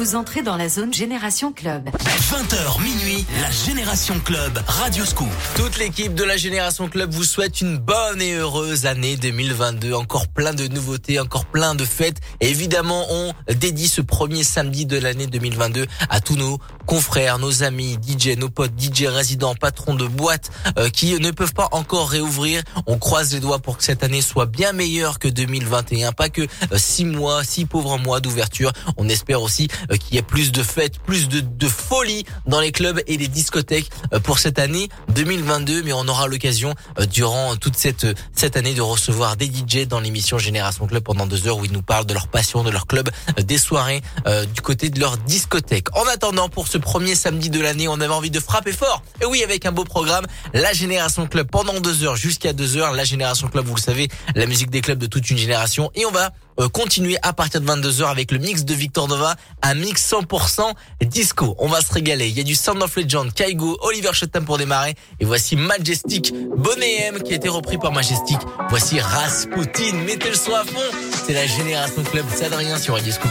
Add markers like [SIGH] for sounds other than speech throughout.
Vous entrez dans la zone Génération Club. 20h minuit, la Génération Club, Radio Scoop. Toute l'équipe de la Génération Club vous souhaite une bonne et heureuse année 2022. Encore plein de nouveautés, encore plein de fêtes. évidemment, on dédie ce premier samedi de l'année 2022 à tous nos confrères, nos amis, DJ, nos potes, DJ résidents, patrons de boîtes euh, qui ne peuvent pas encore réouvrir. On croise les doigts pour que cette année soit bien meilleure que 2021. Pas que euh, six mois, six pauvres mois d'ouverture. On espère aussi euh, qu'il y ait plus de fêtes, plus de, de folie dans les clubs et les discothèques pour cette année 2022. Mais on aura l'occasion durant toute cette cette année de recevoir des DJ dans l'émission Génération Club pendant deux heures où ils nous parlent de leur passion, de leur club, des soirées du côté de leur discothèque. En attendant, pour ce premier samedi de l'année, on avait envie de frapper fort. Et oui, avec un beau programme, la Génération Club pendant deux heures jusqu'à deux heures. La Génération Club, vous le savez, la musique des clubs de toute une génération. Et on va euh, continuer à partir de 22h avec le mix de Victor Nova, mix 100% disco. On va se régaler. Il y a du Sound of Legend, Kaigo, Oliver Shettam pour démarrer. Et voici Majestic, Bonnet M qui a été repris par Majestic. Voici Rasputin, mettez le son à fond. C'est la Génération Club, c'est Adrien sur Radio Scoop.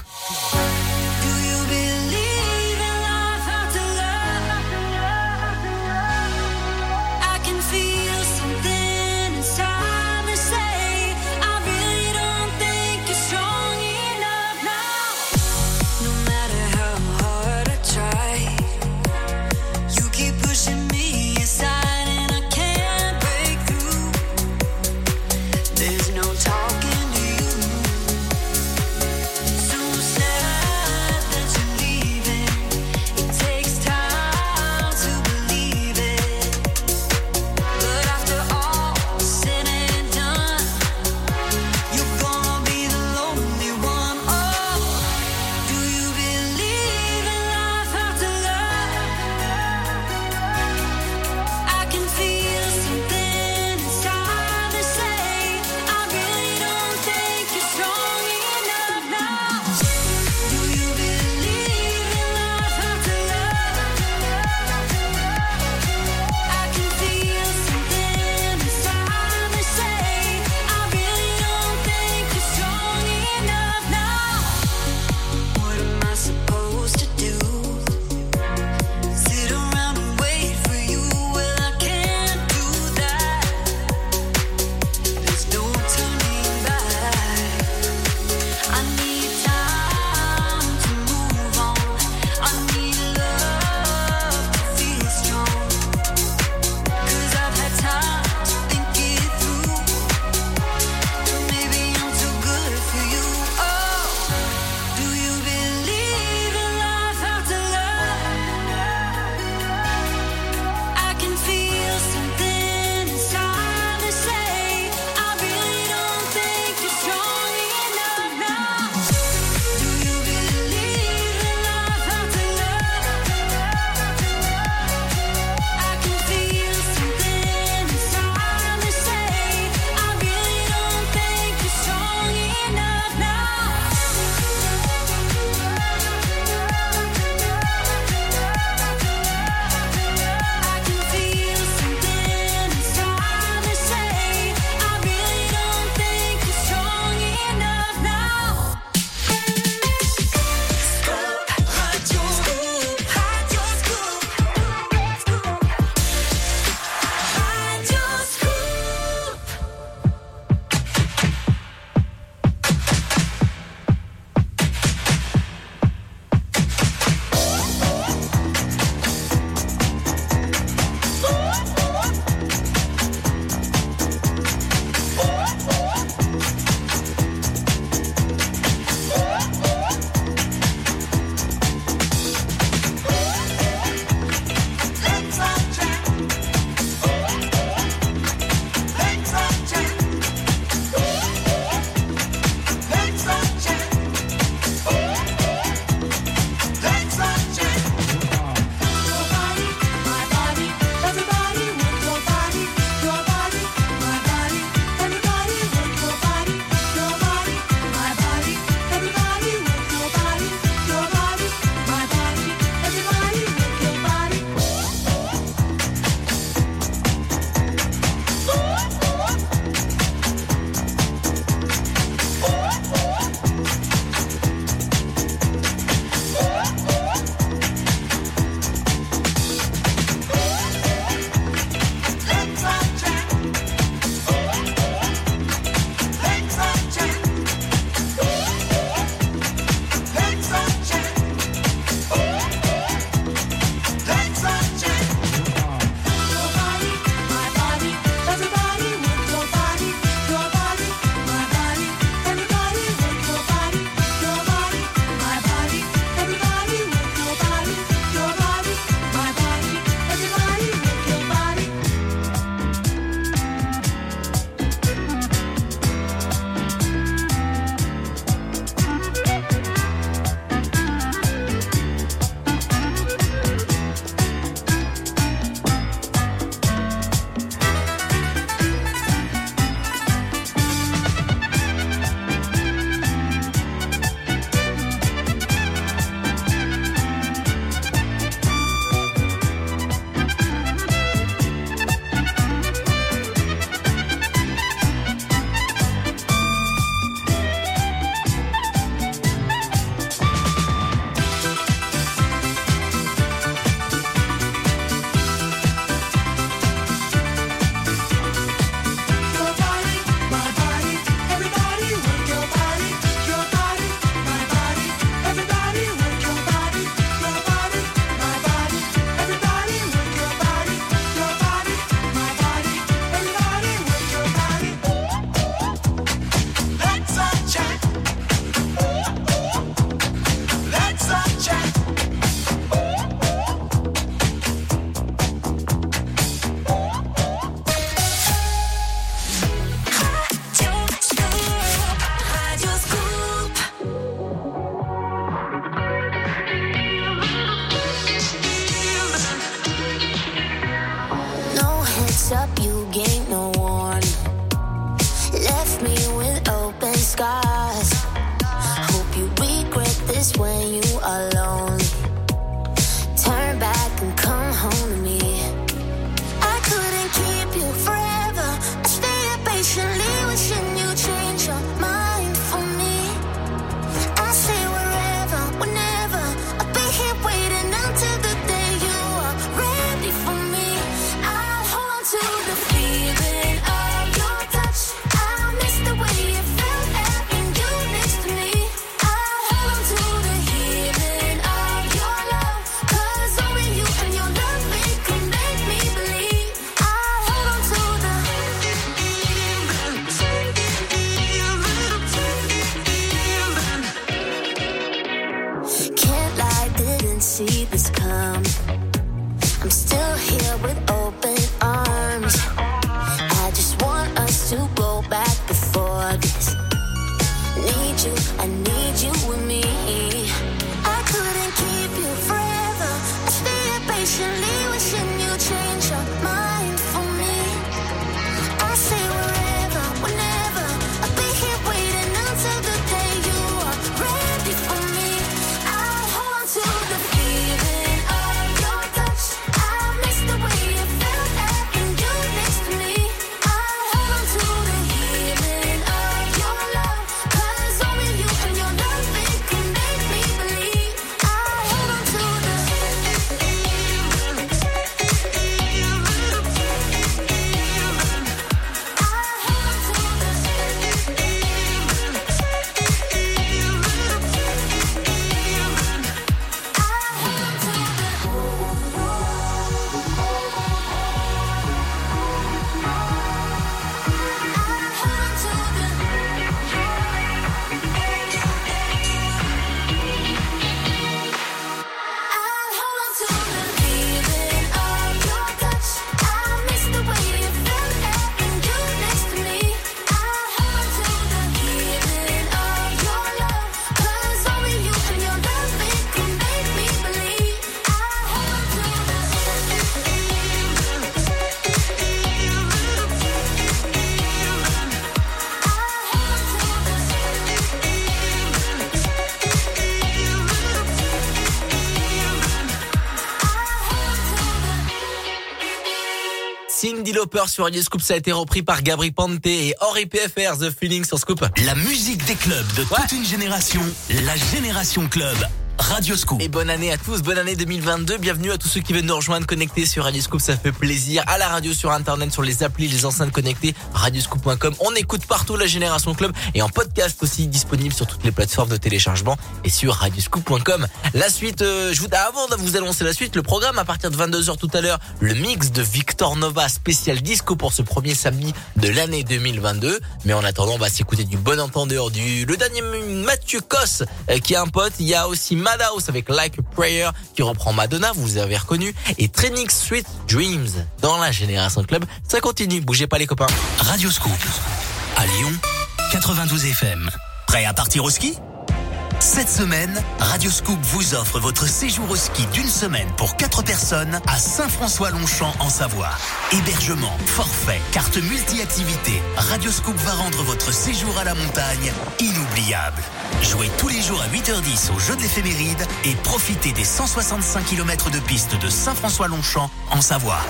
Sur Radio Scoop, ça a été repris par Gabri Pante et Henri PFR, The Feeling sur Scoop. La musique des clubs de toute une génération, la Génération Club. Radio Scoop. Et bonne année à tous, bonne année 2022. Bienvenue à tous ceux qui viennent nous rejoindre connectés sur Radio Scoop, ça fait plaisir. À la radio, sur internet, sur les applis, les enceintes connectées, radioscoop.com. On écoute partout la Génération Club et en podcast aussi disponible sur toutes les plateformes de téléchargement et sur radioscoop.com. La suite, euh, je vous avant de vous annoncer la suite, le programme à partir de 22h tout à l'heure, le mix de Victor Nova spécial disco pour ce premier samedi de l'année 2022. Mais en attendant, on va s'écouter du bon entendeur, du le dernier Mathieu Cos euh, qui est un pote. Il y a aussi Madhouse avec Like a Prayer qui reprend Madonna, vous avez reconnu, et Training Sweet Dreams dans la Génération Club. Ça continue, bougez pas les copains. Radio Scoop, à Lyon, 92 FM. Prêt à partir au ski? Cette semaine, Radio Scoop vous offre votre séjour au ski d'une semaine pour 4 personnes à Saint-François-Longchamp en Savoie. Hébergement, forfait, carte multi-activité. Radio Scoop va rendre votre séjour à la montagne inoubliable. Jouez tous les jours à 8h10 au jeu de l'éphéméride et profitez des 165 km de piste de Saint-François-Longchamp en Savoie.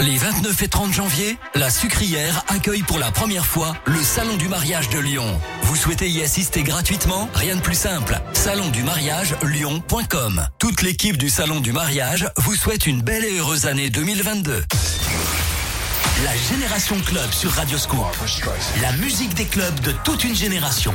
Les 29 et 30 janvier, la Sucrière accueille pour la première fois le Salon du mariage de Lyon. Vous souhaitez y assister gratuitement Rien de plus simple. Salon du mariage lyon.com. Toute l'équipe du Salon du mariage vous souhaite une belle et heureuse année 2022. La Génération Club sur Radio Scoop. La musique des clubs de toute une génération.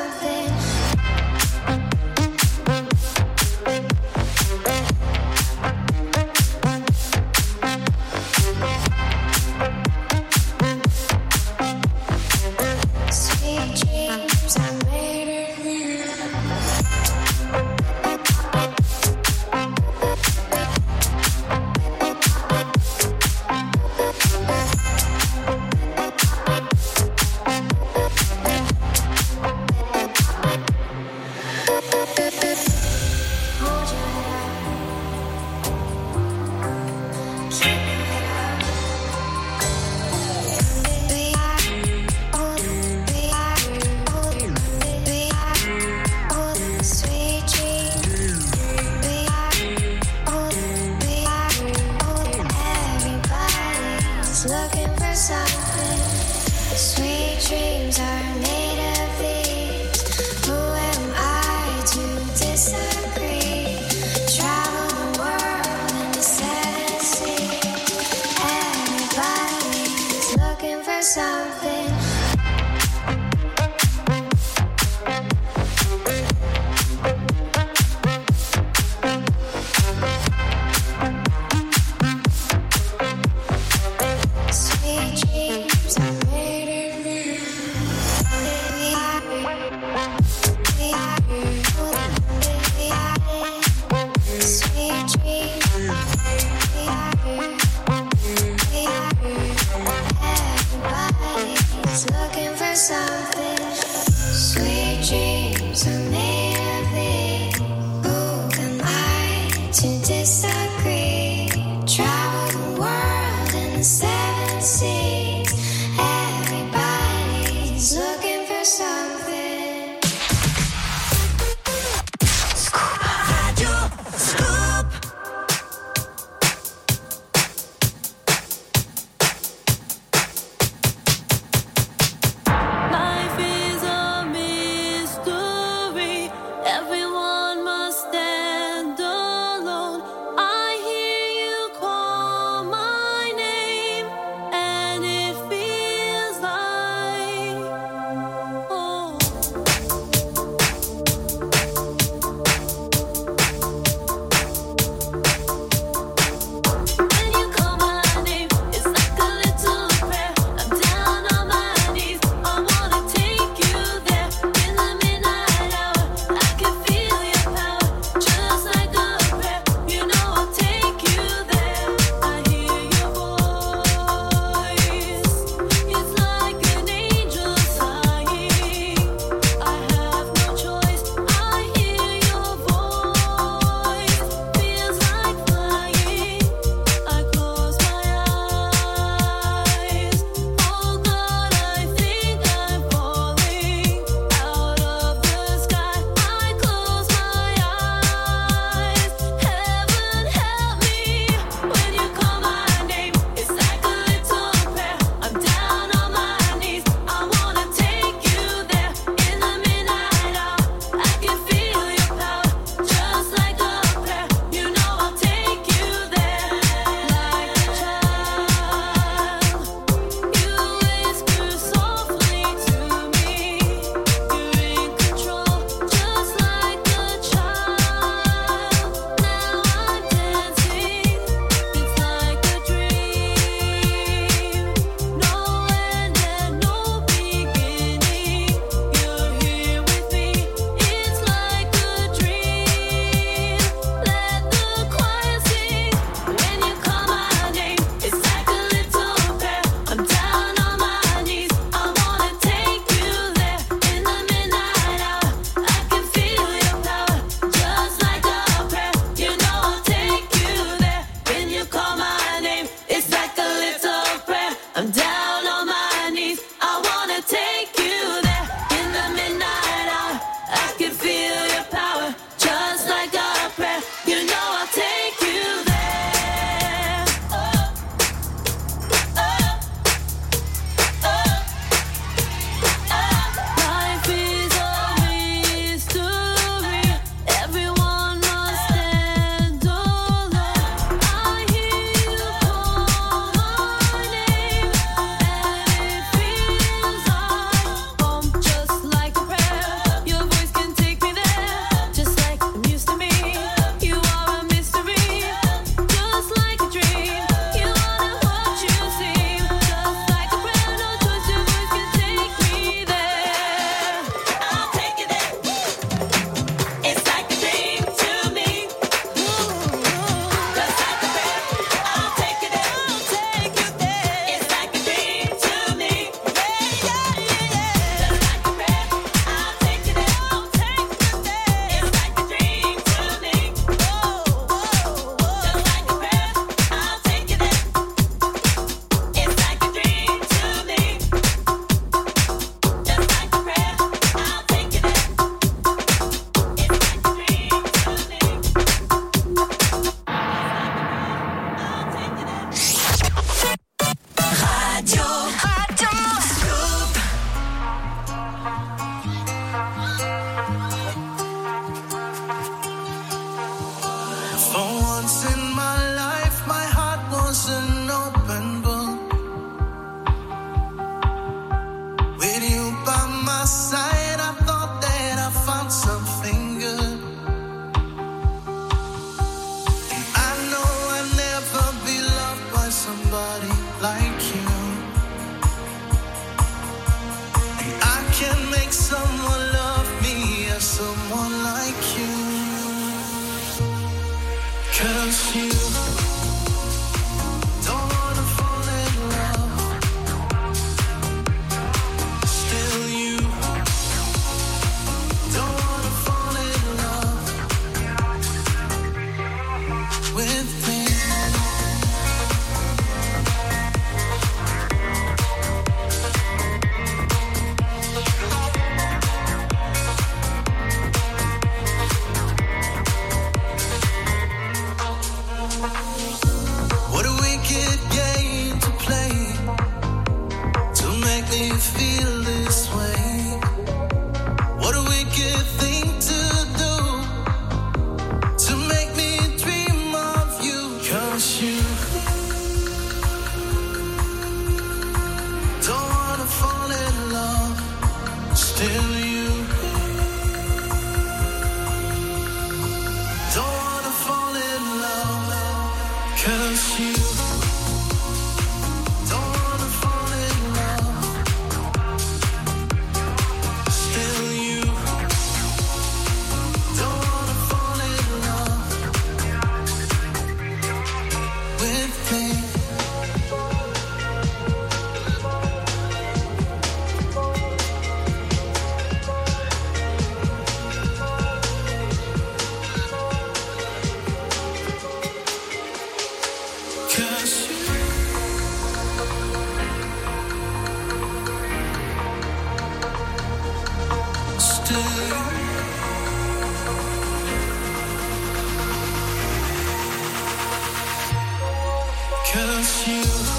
This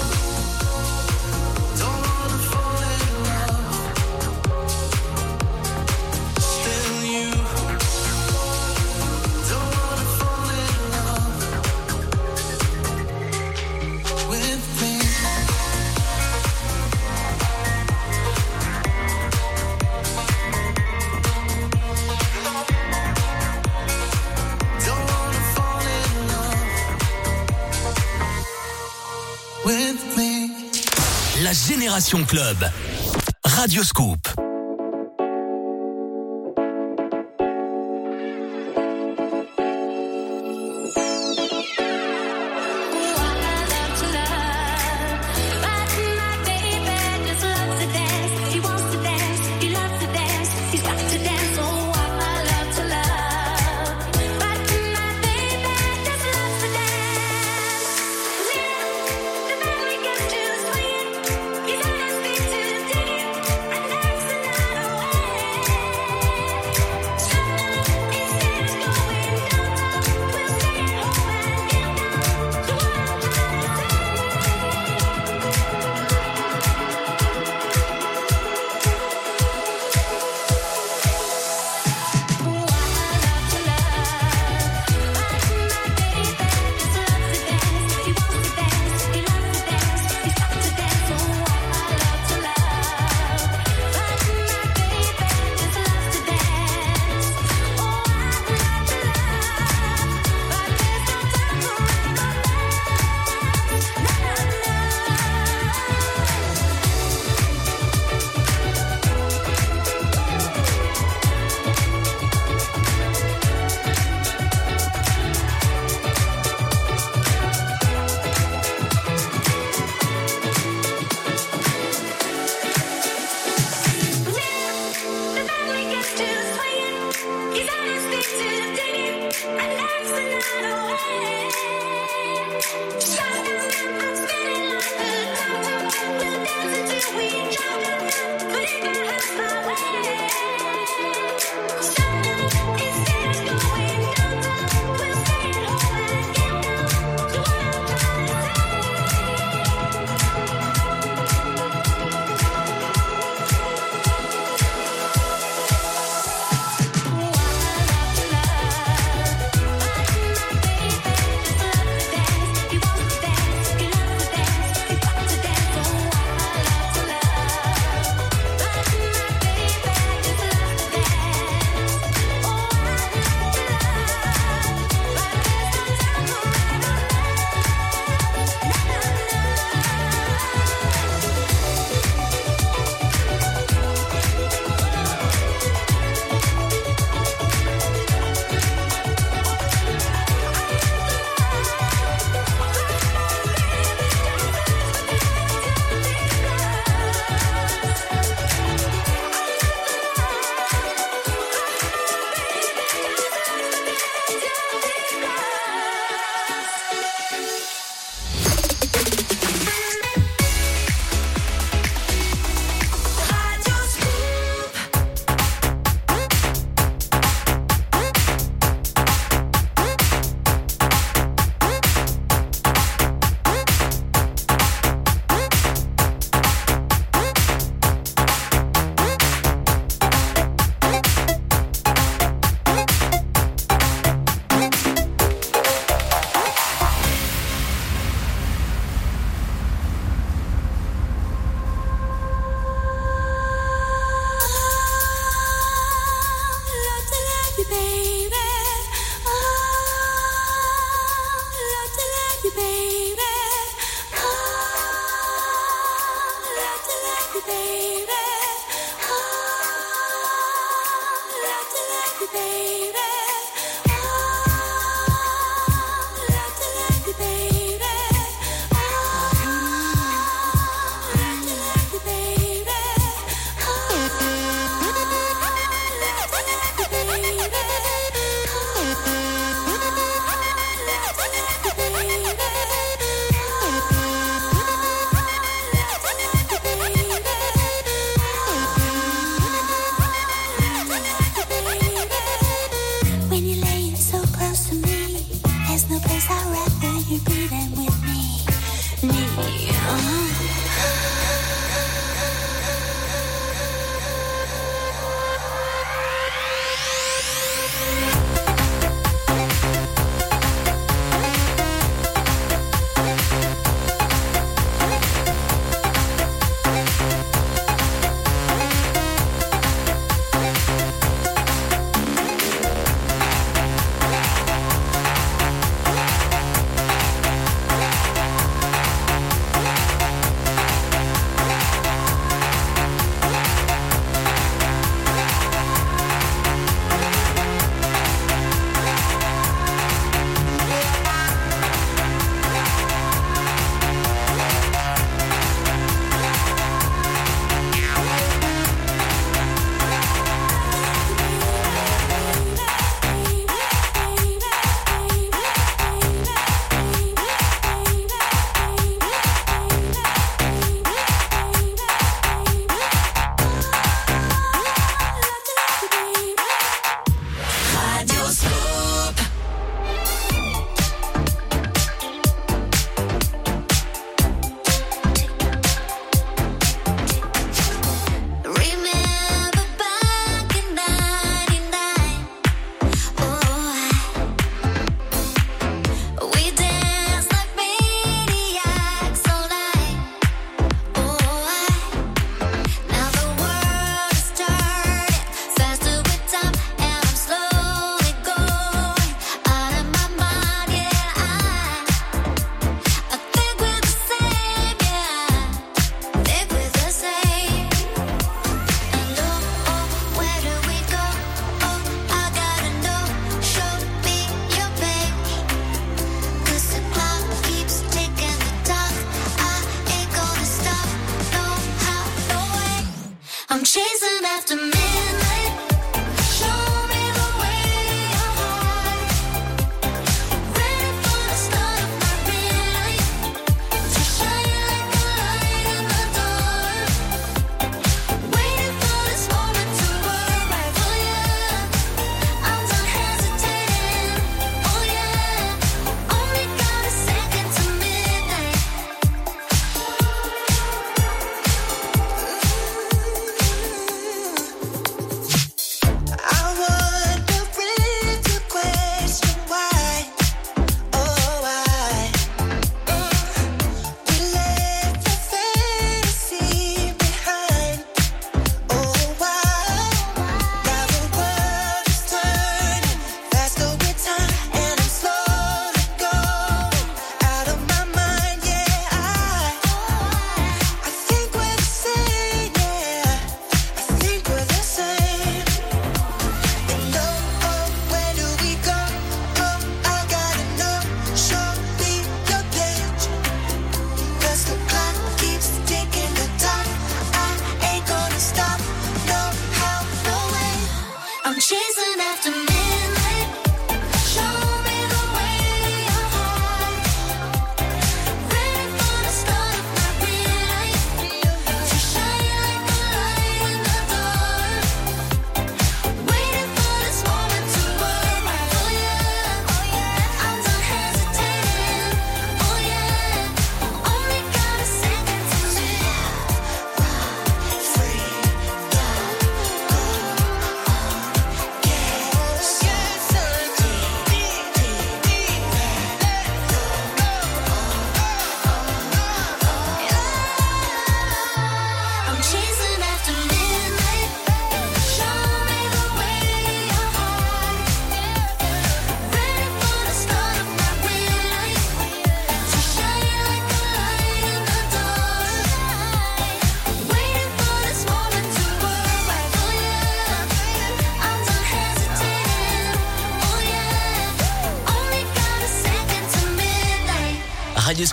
Club. Radio Scoop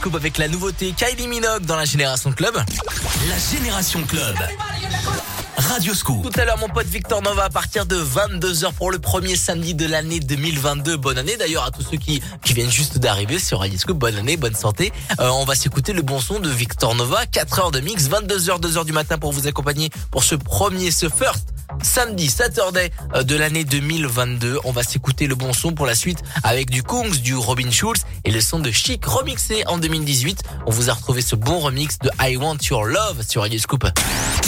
avec la nouveauté Kylie Minogue dans la Génération Club. La Génération Club. Radio Scoop. Tout à l'heure, mon pote Victor Nova à partir de 22h pour le premier samedi de l'année 2022. Bonne année d'ailleurs à tous ceux qui, viennent juste d'arriver sur Radio Scoop. Bonne année, bonne santé. Euh, on va s'écouter le bon son de Victor Nova. 4 heures de mix, 22h, 2h du matin pour vous accompagner pour ce premier, ce first samedi Saturday euh, de l'année 2022. On va s'écouter le bon son pour la suite avec du Kungs, du Robin Schulz et le son de Chic remixé en 2018. On vous a retrouvé ce bon remix de I Want Your Love sur Radio Scoop.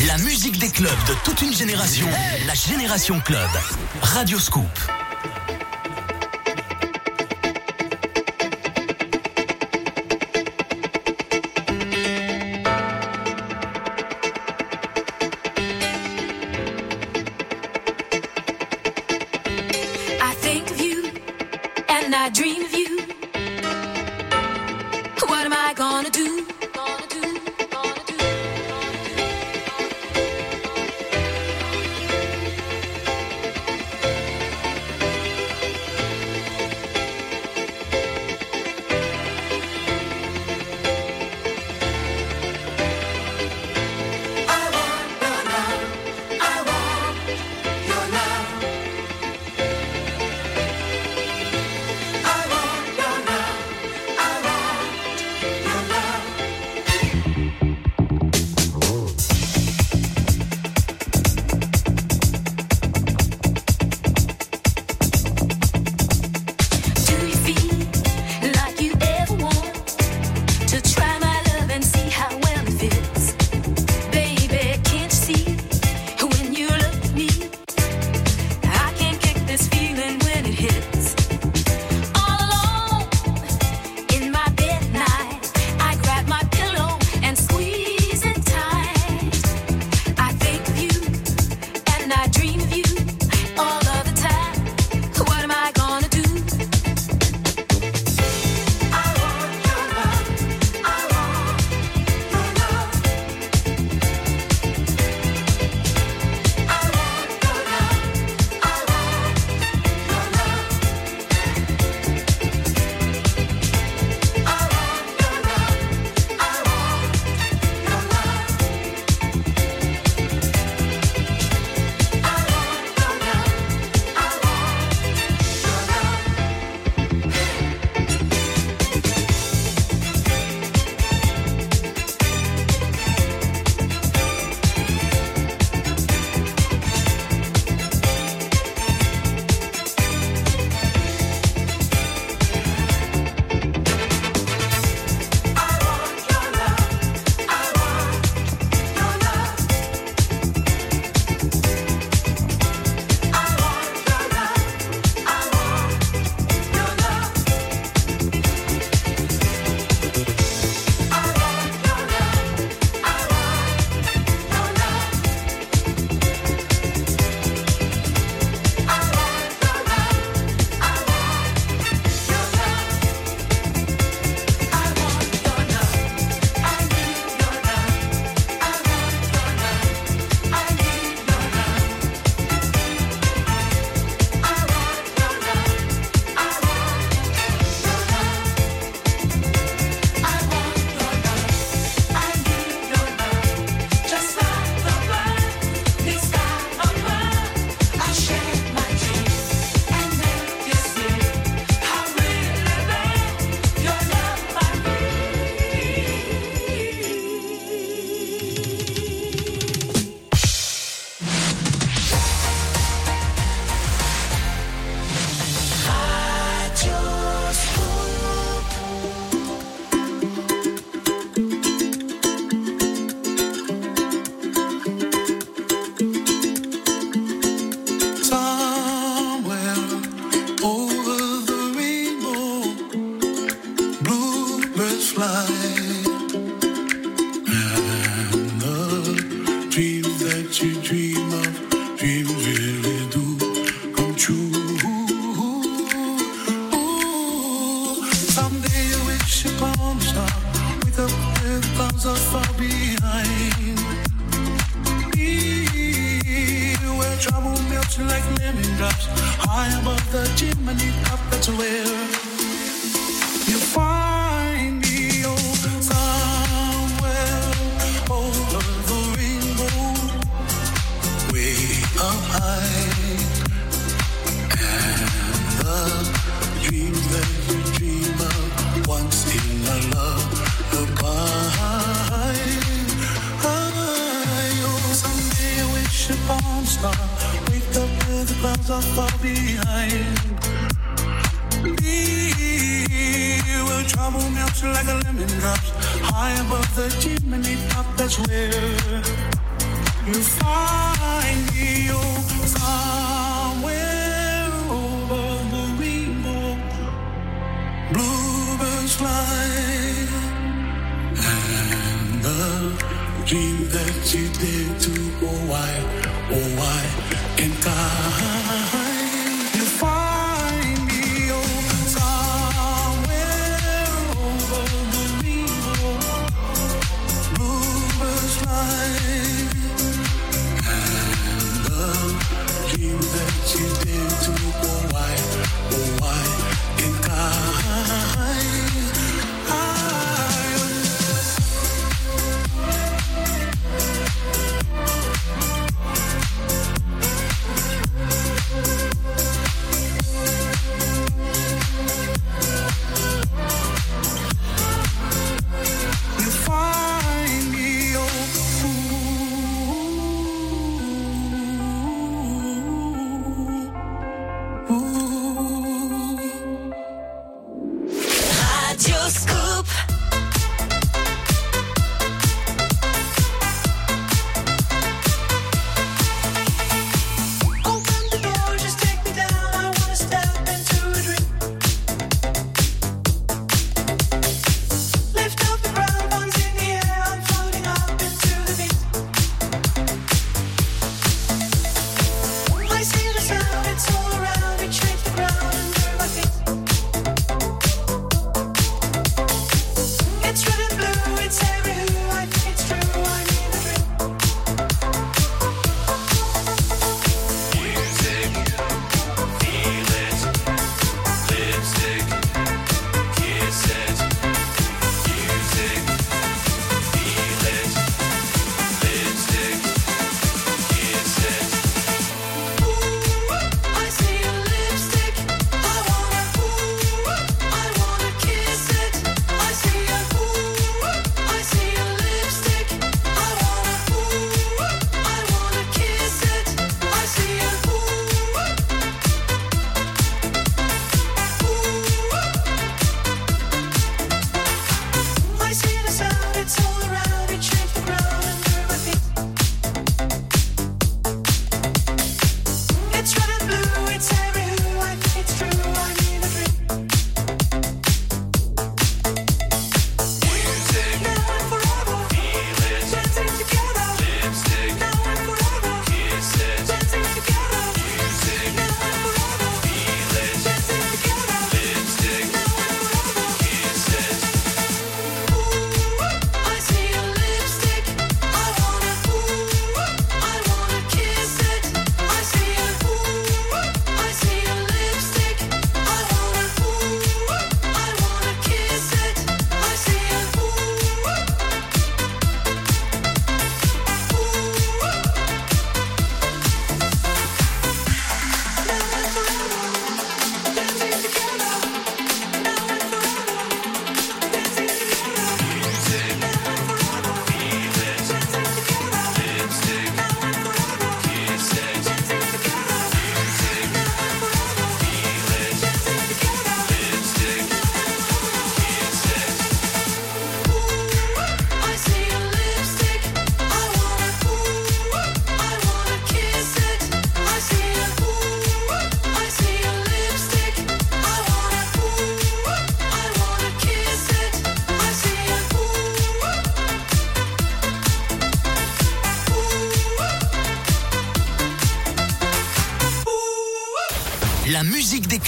La musique des clubs de toute une génération, la Génération Club. Radio Scoop. your phone star. Wake up with the clouds all far behind. Me will trouble melt like a lemon drops. High above the chimney top, that's where you find me. Oh, somewhere over the rainbow, bluebirds fly, and the dream that you did too. Oh, why, oh, why can't I?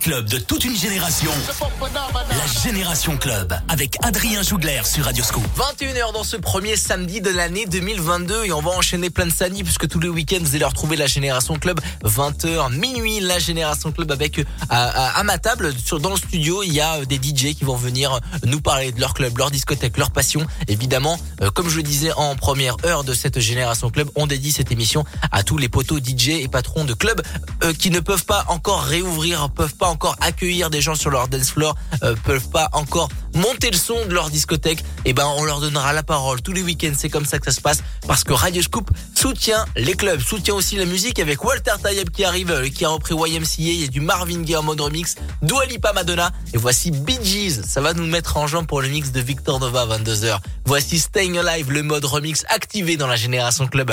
Clubs de toute une génération. La Génération Club, avec Adrien Jougler sur Radio Scoop. 21h dans ce premier samedi de l'année 2022 et on va enchaîner plein de samedis puisque tous les week-ends vous allez retrouver la Génération Club 20h minuit la Génération Club avec euh, à, ma table sur dans le studio il y a euh, des DJ qui vont venir nous parler de leur club, leur discothèque, leur passion. Évidemment, euh, comme je le disais en première heure de cette Génération Club, on dédie cette émission à tous les poteaux DJ et patrons de clubs euh, qui ne peuvent pas encore réouvrir, peuvent pas encore accueillir des gens sur leur dance floor, euh, peuvent pas encore monter le son de leur discothèque. Et ben on leur donnera la parole tous les week-ends. C'est comme ça que ça se passe parce que Radio Scoop soutient les clubs, soutient aussi la musique avec Walter Tayeb qui arrive, euh, qui a repris YMCA. Il y a du Marvin Gaye en mode remix, Dua Lipa Madonna et voici Bee Gees. Ça va nous mettre en jambe pour le mix de Victor Nova à 22h. Voici Staying Alive, le mode remix activé dans la Génération Club.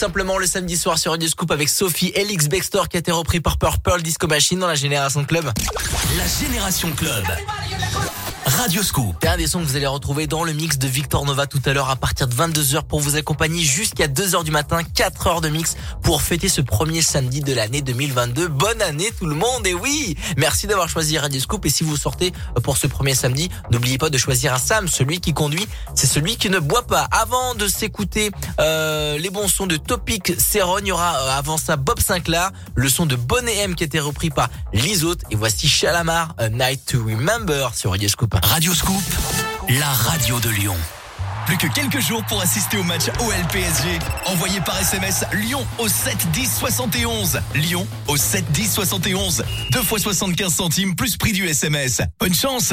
Simplement le samedi soir sur Radio Scoop avec Sophie Elix Bextor qui a été repris par Purple Disco Machine dans la Génération Club. La Génération Club. Radio Scoop. C'est un des sons que vous allez retrouver dans le mix de Victor Nova tout à l'heure à partir de 22h pour vous accompagner jusqu'à 2h du matin, 4 heures de mix pour fêter ce premier samedi de l'année 2022. Bonne année tout le monde et oui, merci d'avoir choisi Radio Scoop et si vous sortez pour ce premier samedi, n'oubliez pas de choisir un Sam, celui qui conduit, c'est celui qui ne boit pas. Avant de s'écouter euh, les bons sons de Topic Seron, il y aura euh, avant ça Bob Sinclair, le son de Bonnet M qui a été repris par Lizout et voici Chalamar, A Night to Remember sur Radio Scoop. Radio Scoop, la radio de Lyon. Plus que quelques jours pour assister au match OL PSG. Envoyez par SMS Lyon au 7 10 71. Lyon au 7 10 71. 2 fois 75 centimes plus prix du SMS. Bonne chance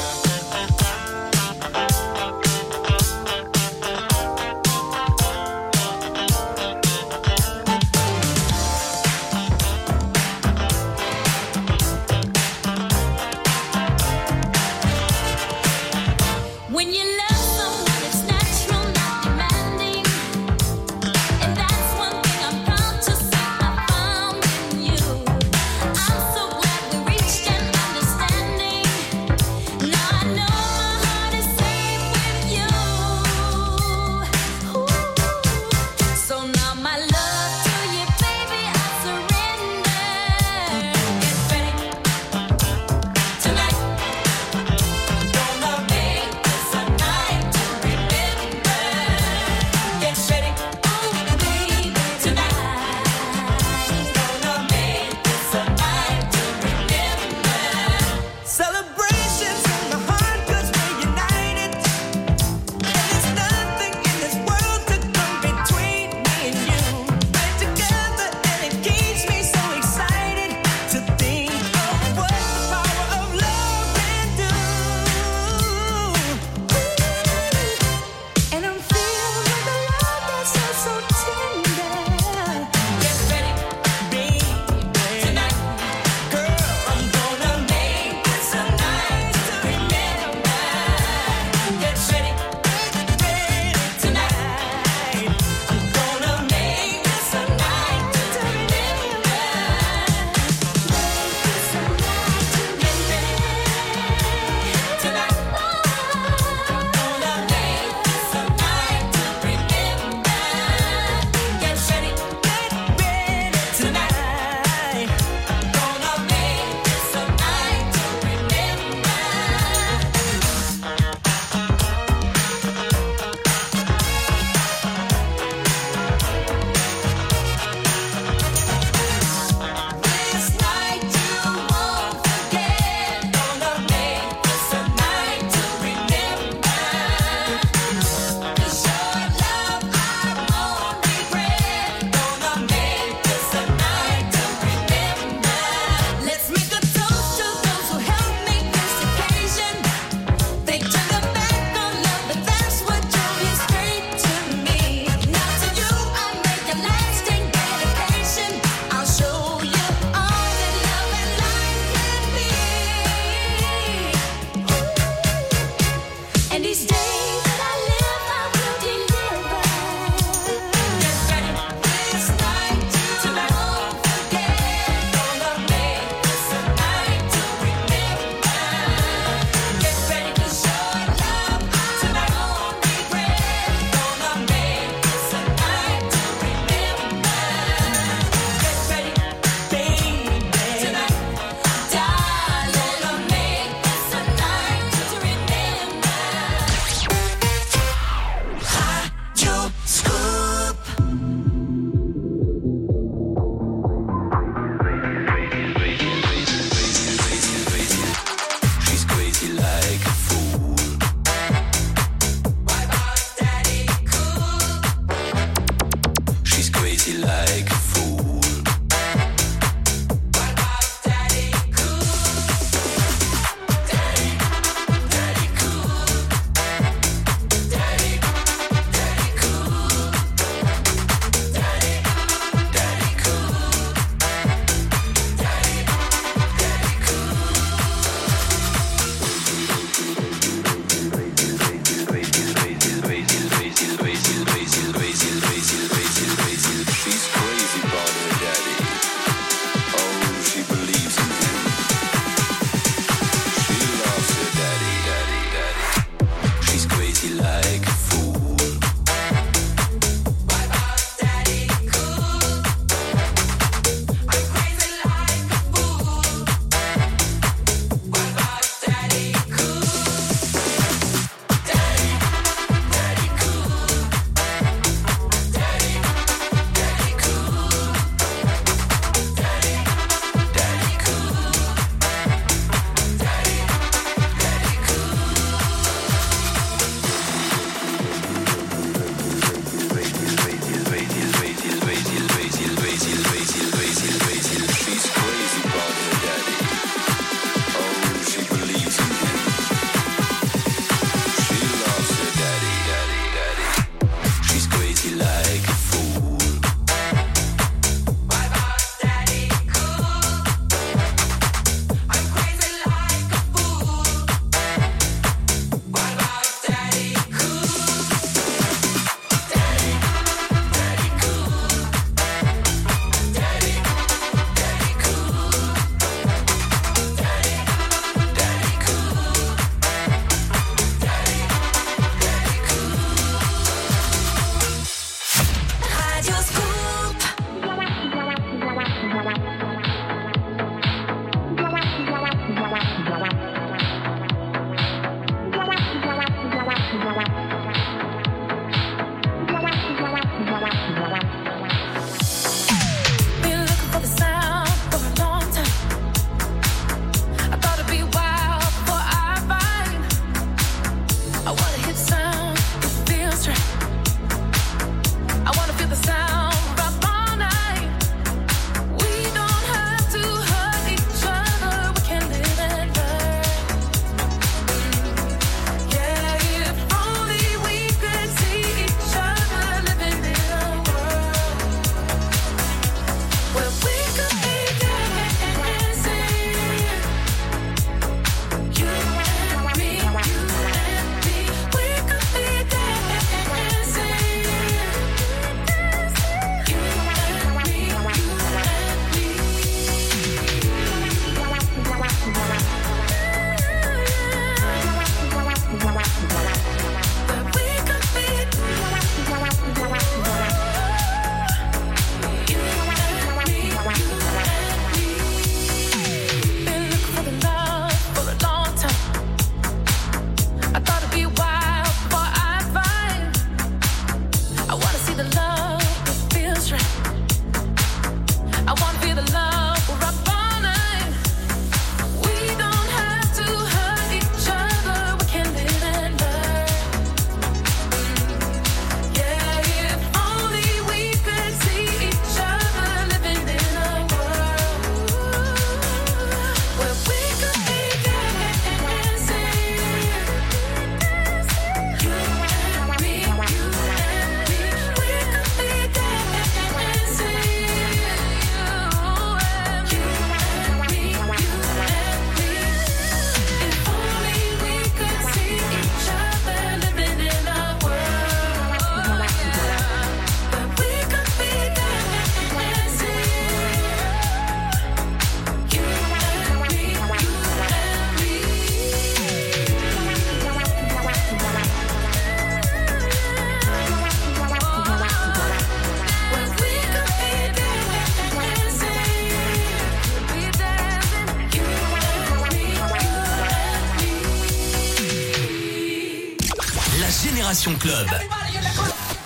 Club.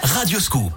Radio Scoop.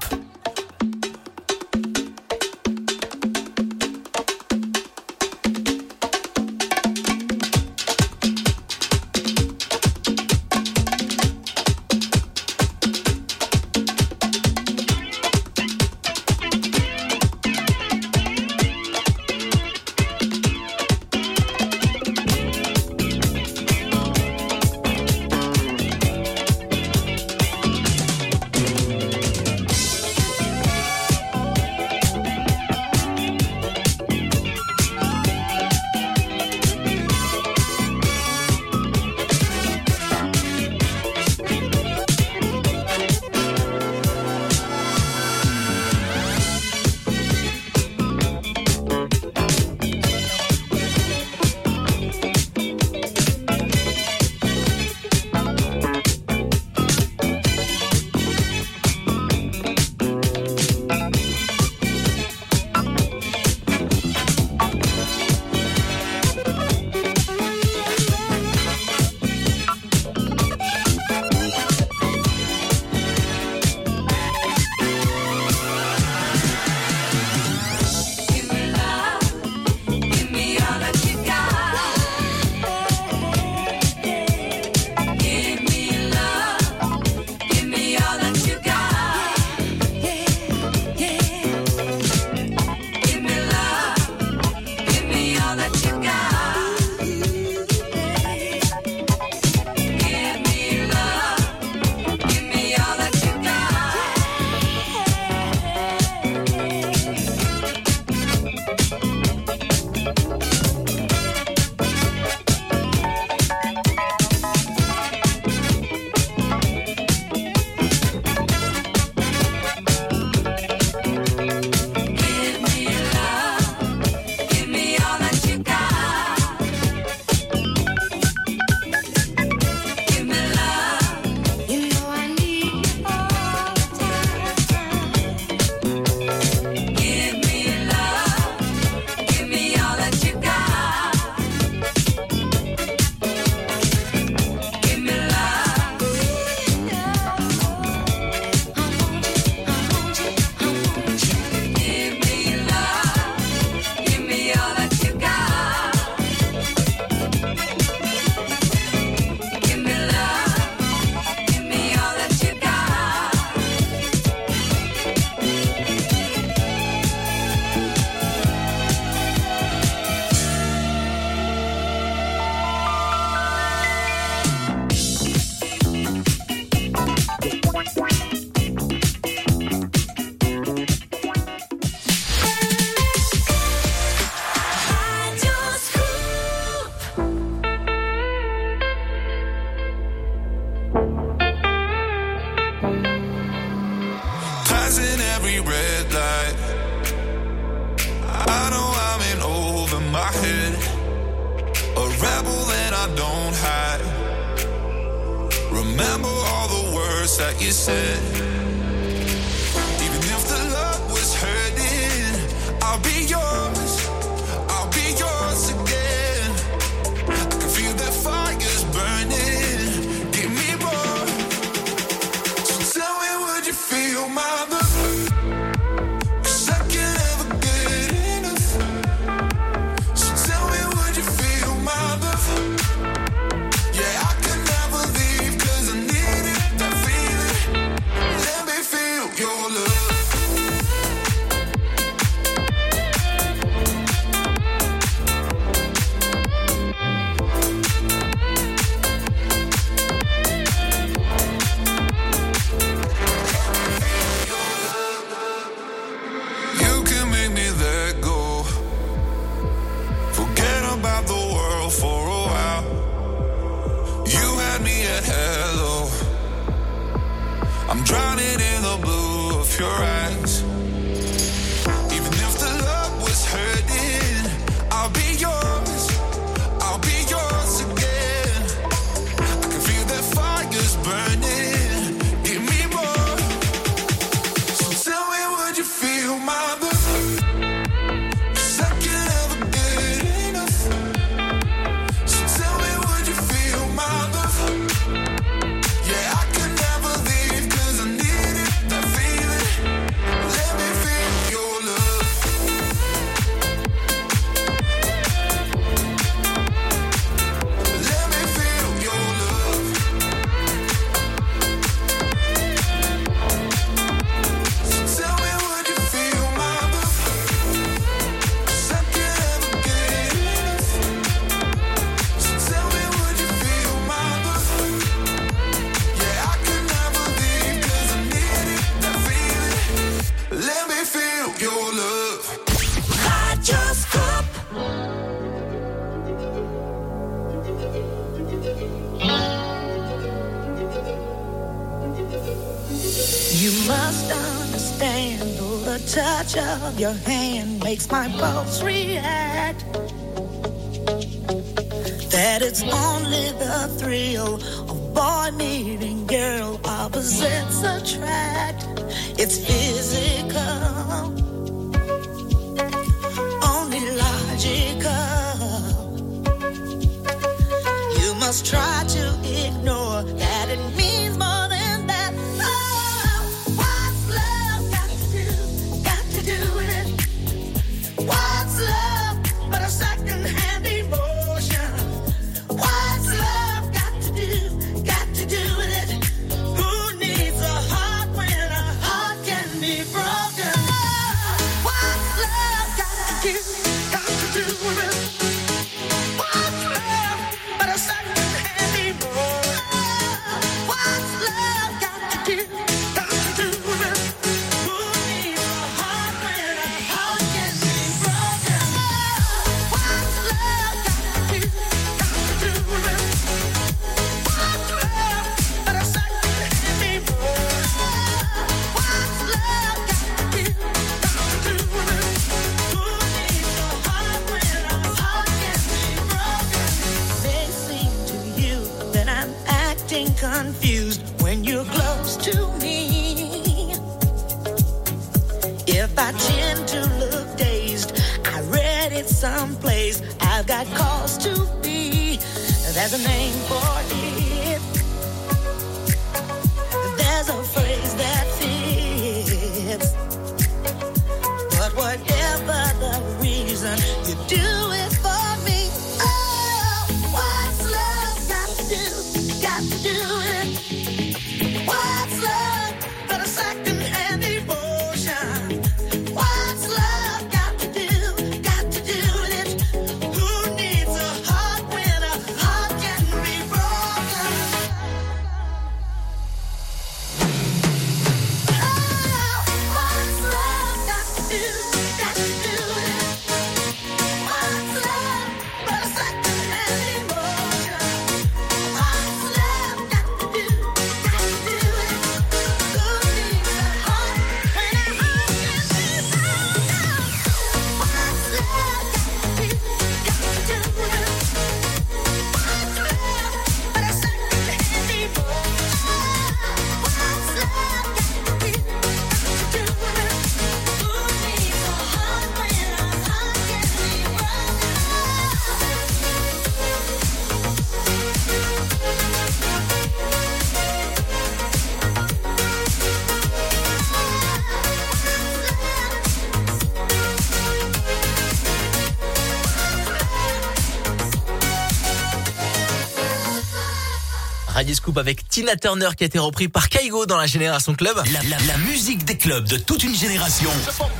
Radio Scoop avec Tina Turner qui a été repris par Kaigo dans la Génération Club. La, la- la musique des clubs de toute une génération.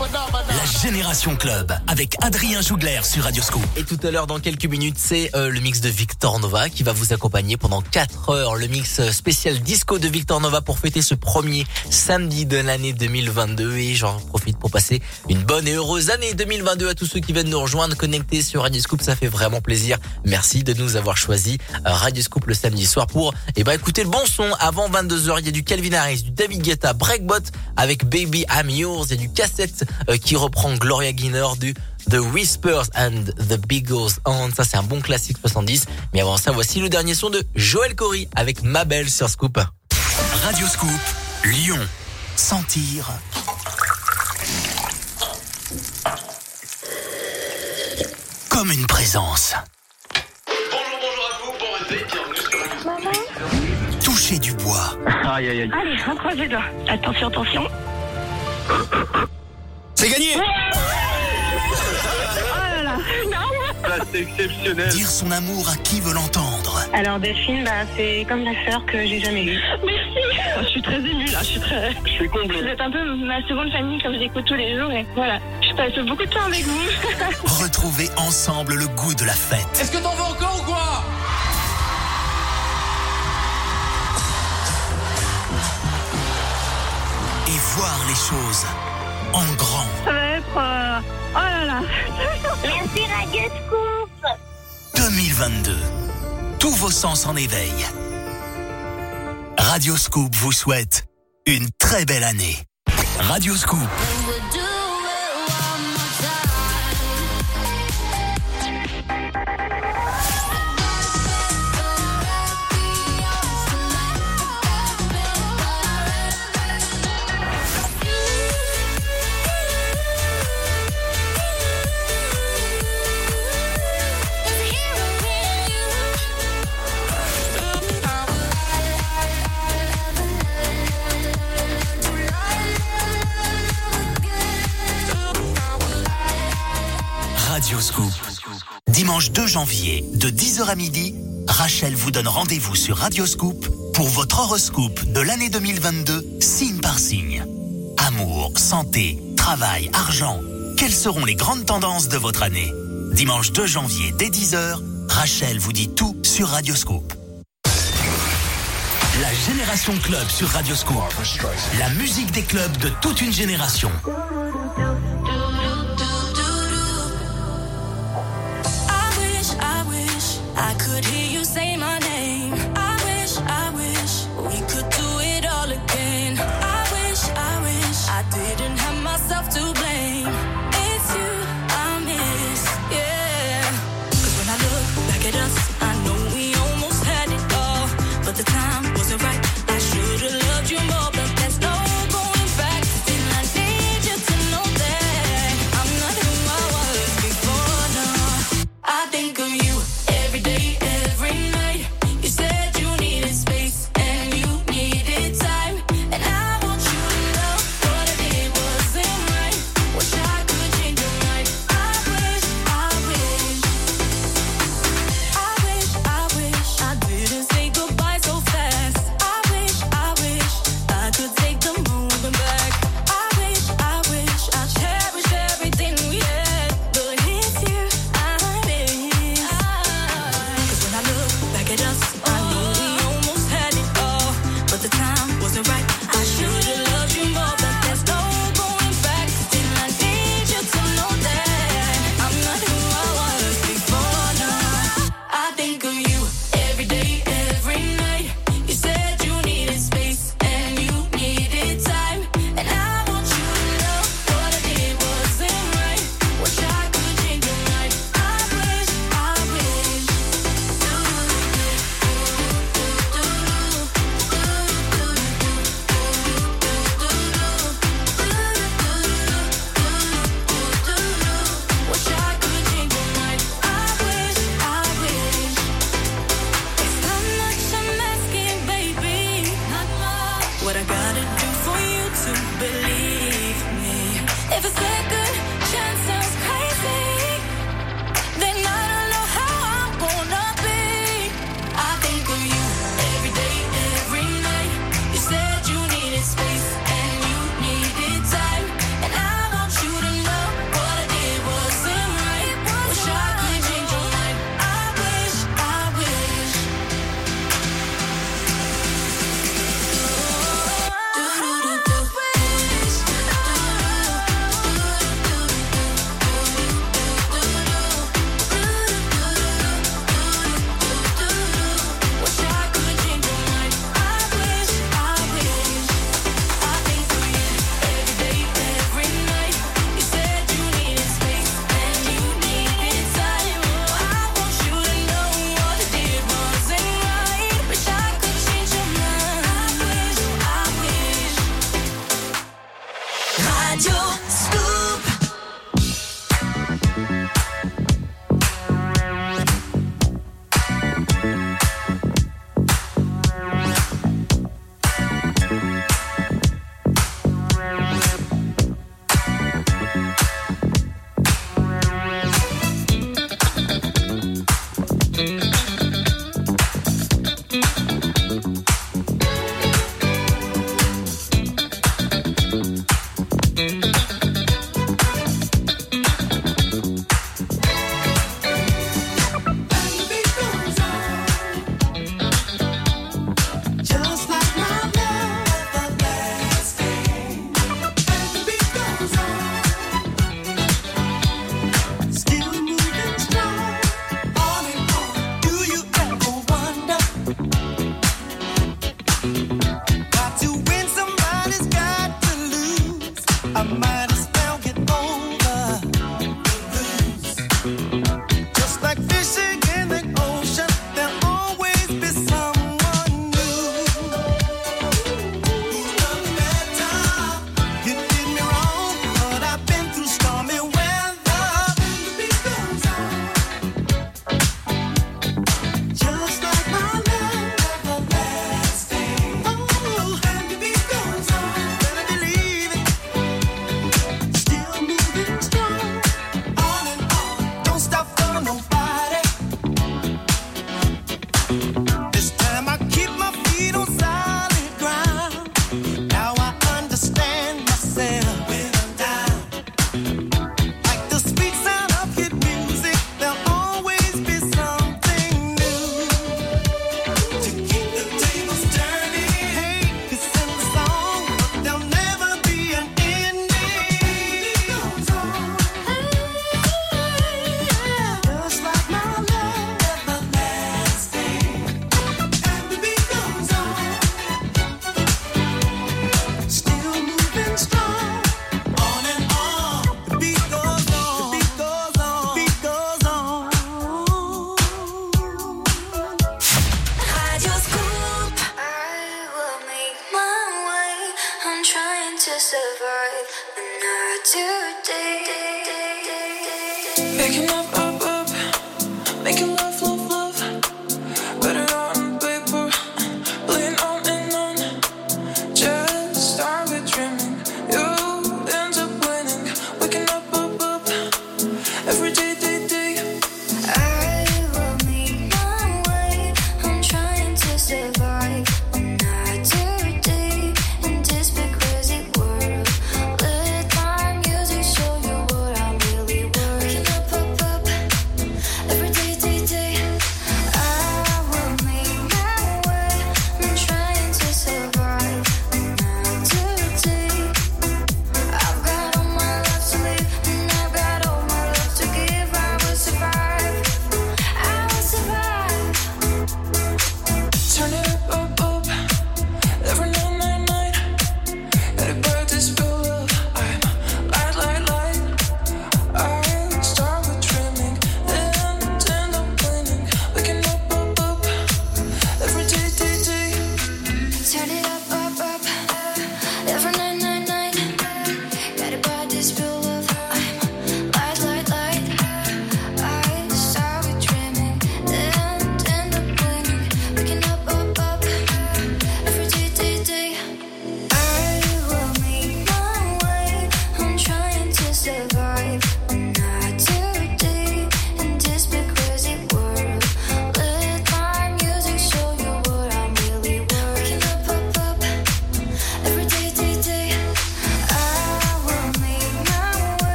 La Génération Club avec Adrien Jougler sur Radio Scoop. Et tout à l'heure, dans quelques minutes, c'est euh, le mix de Victor Nova qui va vous accompagner pendant 4 heures. Le mix euh, spécial disco de Victor Nova pour fêter ce premier samedi de l'année 2022. Et j'en profite passer une bonne et heureuse année 2022 à tous ceux qui viennent nous rejoindre connectés sur Radio Scoop. Ça fait vraiment plaisir. Merci de nous avoir choisi euh, Radio Scoop le samedi soir pour eh ben, écouter le bon son. Avant 22h, il y a du Calvin Harris, du David Guetta, Breakbot avec Baby I'm Yours et du cassette euh, qui reprend Gloria Gaynor du The Whispers and the Beagles On. Ça, c'est un bon classique 70. Mais avant ça, voici le dernier son de Joël Cory avec Ma Belle sur Scoop. Radio Scoop, Lyon. Sentir. Comme une présence. Toucher du bois. Aïe, aïe, aïe. Allez, on croise les doigts. Attention, attention. C'est gagné là, c'est exceptionnel. Dire son amour à qui veut l'entendre. Alors Delphine, bah, c'est comme la sœur que j'ai jamais eue. Merci. Je suis très émue là, je suis très. Je suis. Vous êtes un peu ma seconde famille comme j'écoute tous les jours et voilà. Je passe beaucoup de temps avec vous. [LAUGHS] Retrouvez ensemble le goût de la fête. Est-ce que t'en veux encore ou quoi? Et voir les choses en grand. Ça va être. euh, Oh là là. Merci Radio Scoop. 2022. Tous vos sens en éveil. Radio Scoop vous souhaite une très belle année. Radio Scoop. Dimanche 2 janvier, de 10h à midi, Rachel vous donne rendez-vous sur Radio Scoop pour votre horoscope de l'année 2022, signe par signe. Amour, santé, travail, argent. Quelles seront les grandes tendances de votre année? Dimanche 2 janvier, dès 10h, Rachel vous dit tout sur Radio Scoop. La Génération Club sur Radio Scoop. La musique des clubs de toute une génération.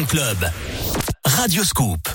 Club. Radio Scoop.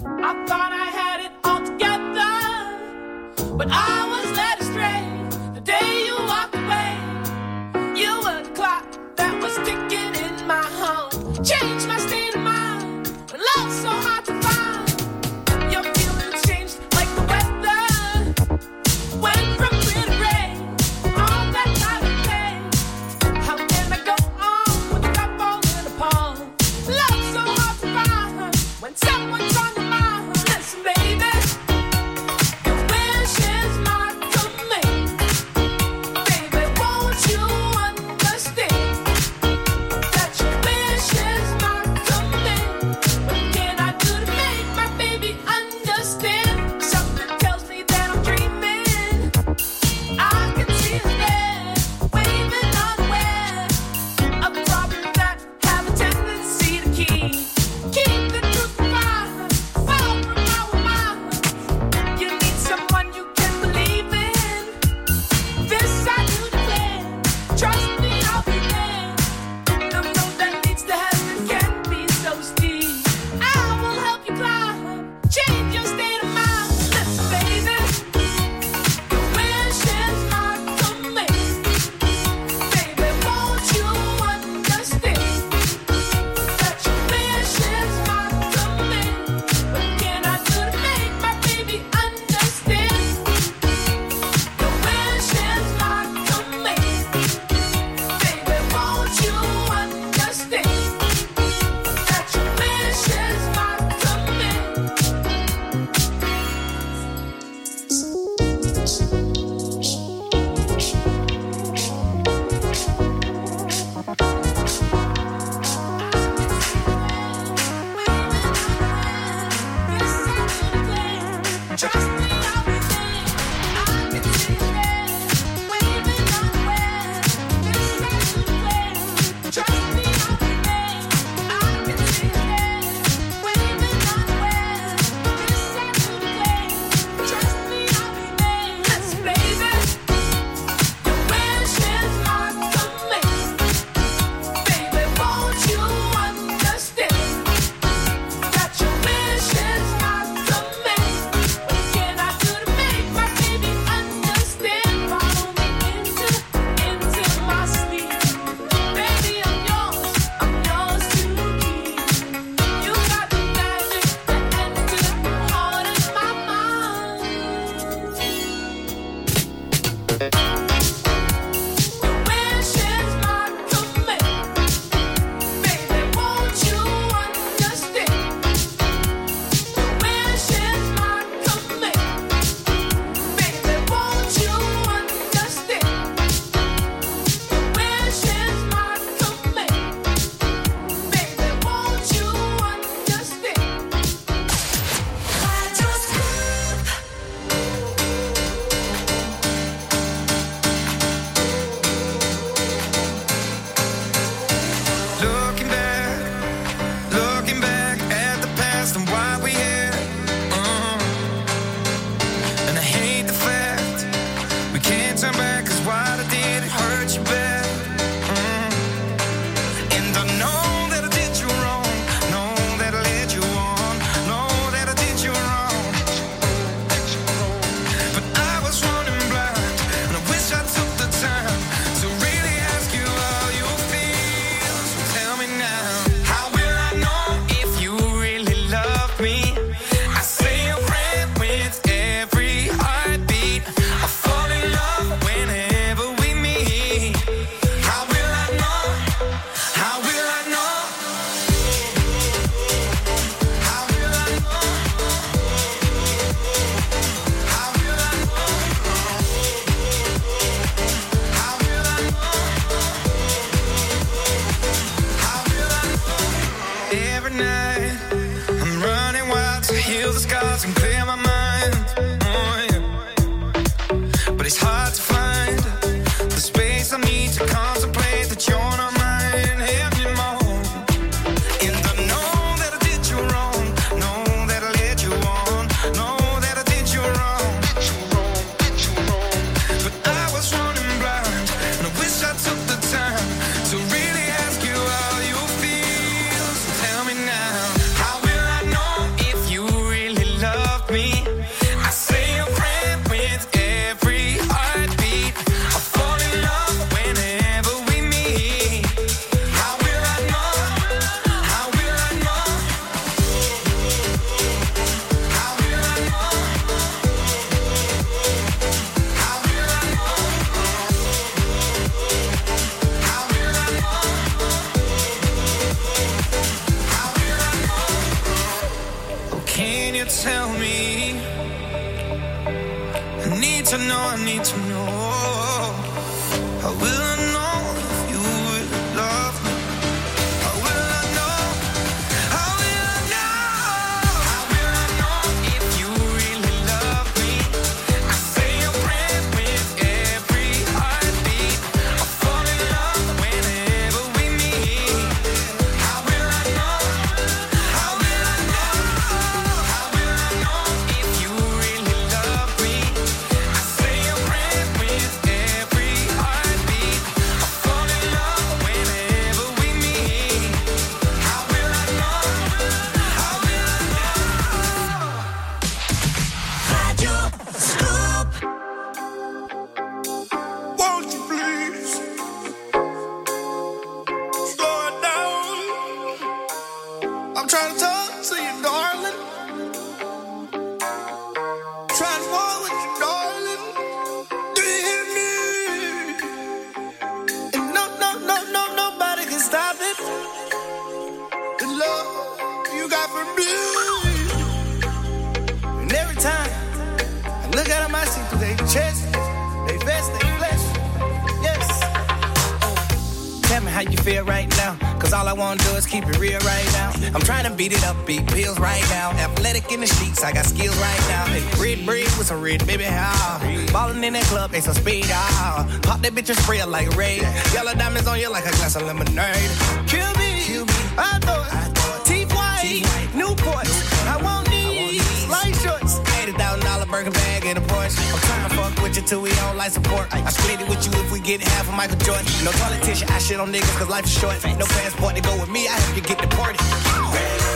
with some red, baby, how? Ballin' in that club, they some speed, ah. Pop that bitch and spray it like Ray. Yellow diamonds on you like a glass of lemonade. Kill me, Kill me. I thought, I thought. T-White, Newport. I want these light shorts. $80,000 burger bag and a Porsche. I'm trying to fuck with you till we don't like support. I split it with you if we get half of Michael Jordan. No politician, I shit on niggas cause life is short. No passport to go with me, I have to get deported.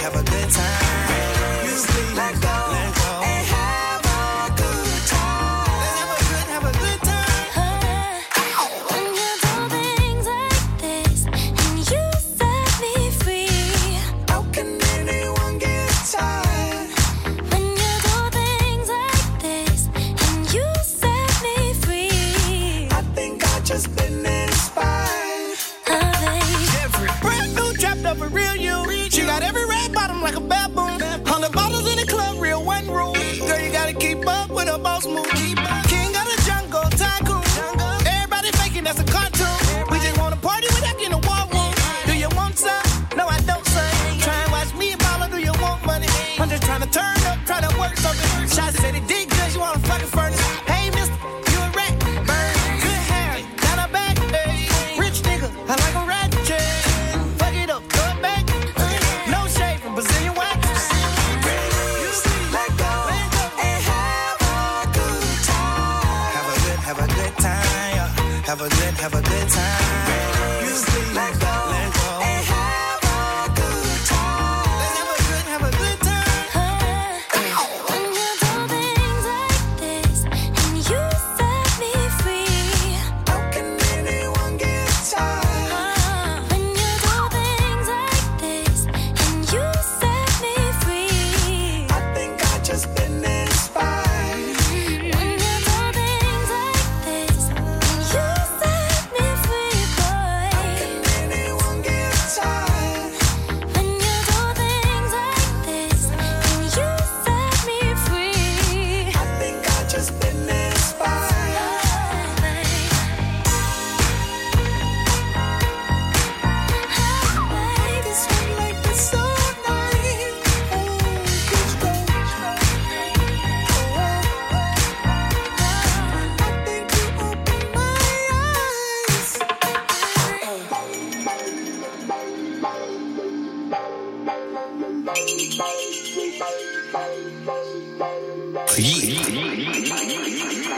have a good time. You sleep like